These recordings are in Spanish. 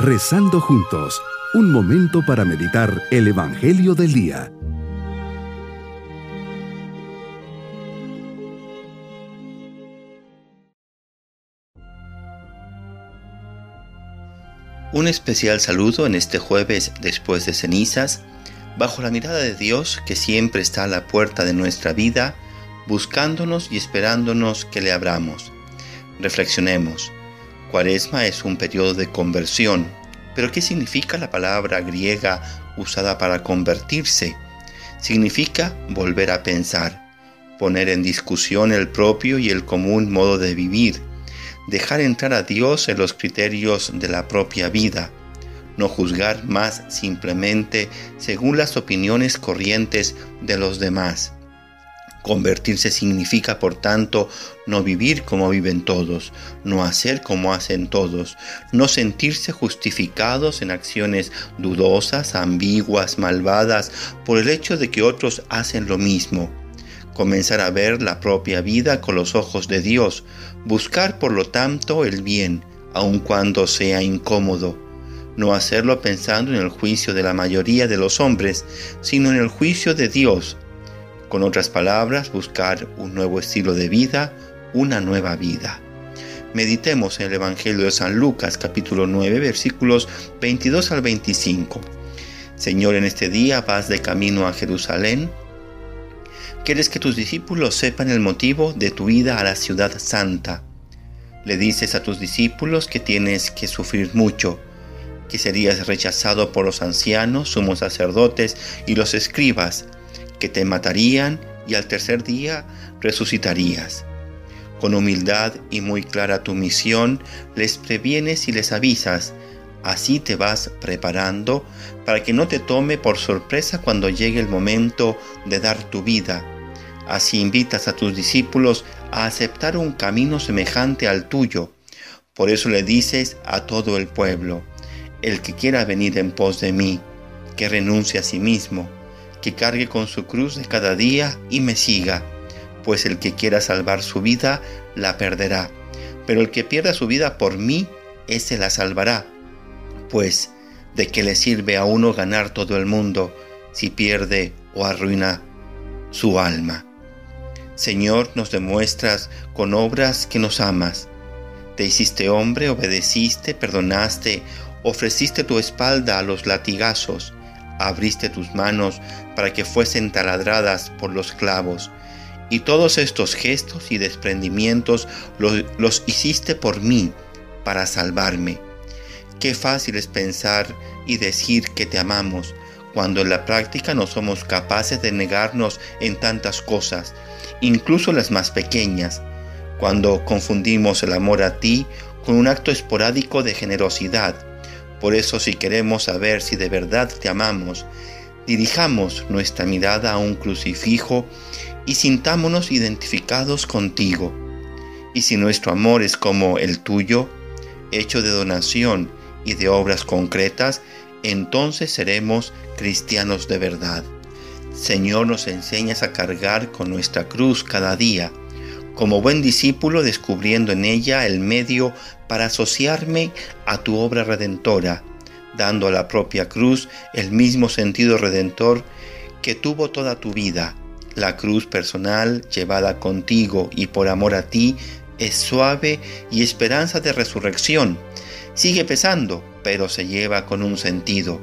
Rezando juntos, un momento para meditar el Evangelio del Día. Un especial saludo en este jueves después de cenizas, bajo la mirada de Dios que siempre está a la puerta de nuestra vida, buscándonos y esperándonos que le abramos. Reflexionemos. Cuaresma es un periodo de conversión, pero ¿qué significa la palabra griega usada para convertirse? Significa volver a pensar, poner en discusión el propio y el común modo de vivir, dejar entrar a Dios en los criterios de la propia vida, no juzgar más simplemente según las opiniones corrientes de los demás. Convertirse significa, por tanto, no vivir como viven todos, no hacer como hacen todos, no sentirse justificados en acciones dudosas, ambiguas, malvadas, por el hecho de que otros hacen lo mismo. Comenzar a ver la propia vida con los ojos de Dios, buscar por lo tanto el bien, aun cuando sea incómodo. No hacerlo pensando en el juicio de la mayoría de los hombres, sino en el juicio de Dios, con otras palabras, buscar un nuevo estilo de vida, una nueva vida. Meditemos en el Evangelio de San Lucas capítulo 9 versículos 22 al 25. Señor, en este día vas de camino a Jerusalén. ¿Quieres que tus discípulos sepan el motivo de tu ida a la ciudad santa? Le dices a tus discípulos que tienes que sufrir mucho, que serías rechazado por los ancianos, sumos sacerdotes y los escribas, que te matarían y al tercer día resucitarías. Con humildad y muy clara tu misión, les previenes y les avisas. Así te vas preparando para que no te tome por sorpresa cuando llegue el momento de dar tu vida. Así invitas a tus discípulos a aceptar un camino semejante al tuyo. Por eso le dices a todo el pueblo, el que quiera venir en pos de mí, que renuncie a sí mismo que cargue con su cruz de cada día y me siga, pues el que quiera salvar su vida la perderá, pero el que pierda su vida por mí, ese la salvará. Pues, ¿de qué le sirve a uno ganar todo el mundo si pierde o arruina su alma? Señor, nos demuestras con obras que nos amas. Te hiciste hombre, obedeciste, perdonaste, ofreciste tu espalda a los latigazos, abriste tus manos para que fuesen taladradas por los clavos. Y todos estos gestos y desprendimientos los, hiciste por mí, para salvarme. Qué fácil es pensar y decir que te amamos, cuando en la práctica no somos capaces de negarnos en tantas cosas, incluso las más pequeñas, cuando confundimos el amor a ti con un acto esporádico de generosidad, por eso si queremos saber si de verdad te amamos, dirijamos nuestra mirada a un crucifijo y sintámonos identificados contigo. Y si nuestro amor es como el tuyo, hecho de donación y de obras concretas, entonces seremos cristianos de verdad. Señor, nos enseñas a cargar con nuestra cruz cada día, como buen discípulo descubriendo en ella el medio para asociarme a tu obra redentora, dando a la propia cruz el mismo sentido redentor que tuvo toda tu vida. La cruz personal llevada contigo y por amor a ti es suave y esperanza de resurrección. Sigue pesando, pero se lleva con un sentido.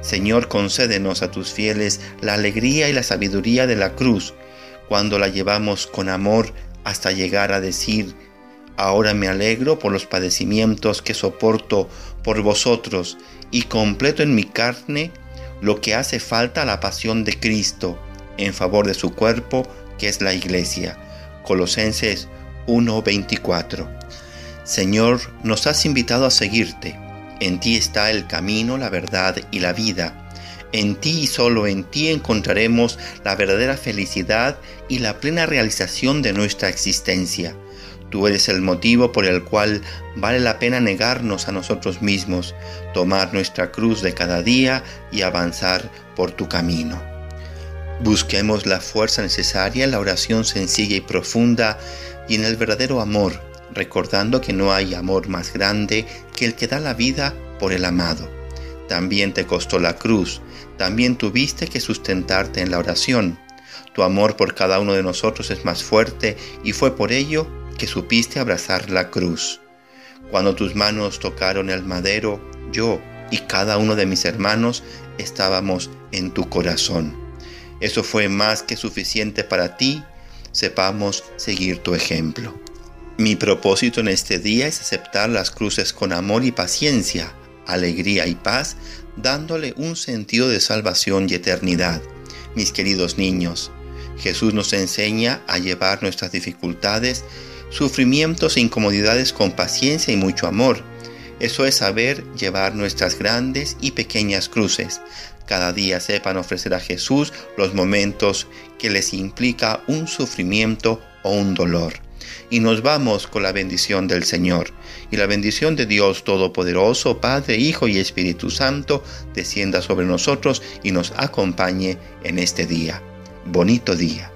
Señor, concédenos a tus fieles la alegría y la sabiduría de la cruz, cuando la llevamos con amor hasta llegar a decir, ahora me alegro por los padecimientos que soporto por vosotros y completo en mi carne lo que hace falta a la pasión de Cristo en favor de su cuerpo, que es la iglesia. Colosenses 1:24. Señor, nos has invitado a seguirte. En ti está el camino, la verdad y la vida. En ti y solo en ti encontraremos la verdadera felicidad y la plena realización de nuestra existencia. Tú eres el motivo por el cual vale la pena negarnos a nosotros mismos, tomar nuestra cruz de cada día y avanzar por tu camino. Busquemos la fuerza necesaria en la oración sencilla y profunda y en el verdadero amor, recordando que no hay amor más grande que el que da la vida por el amado. También te costó la cruz, también tuviste que sustentarte en la oración. Tu amor por cada uno de nosotros es más fuerte y fue por ello que supiste abrazar la cruz. Cuando tus manos tocaron el madero, yo y cada uno de mis hermanos estábamos en tu corazón. Eso fue más que suficiente para ti. Sepamos seguir tu ejemplo. Mi propósito en este día es aceptar las cruces con amor y paciencia, alegría y paz, dándole un sentido de salvación y eternidad. Mis queridos niños, Jesús nos enseña a llevar nuestras dificultades, sufrimientos e incomodidades con paciencia y mucho amor. Eso es saber llevar nuestras grandes y pequeñas cruces. Cada día sepan ofrecer a Jesús los momentos que les implica un sufrimiento o un dolor y nos vamos con la bendición del Señor. Y la bendición de Dios Todopoderoso, Padre, Hijo y Espíritu Santo, descienda sobre nosotros y nos acompañe en este día. Bonito día.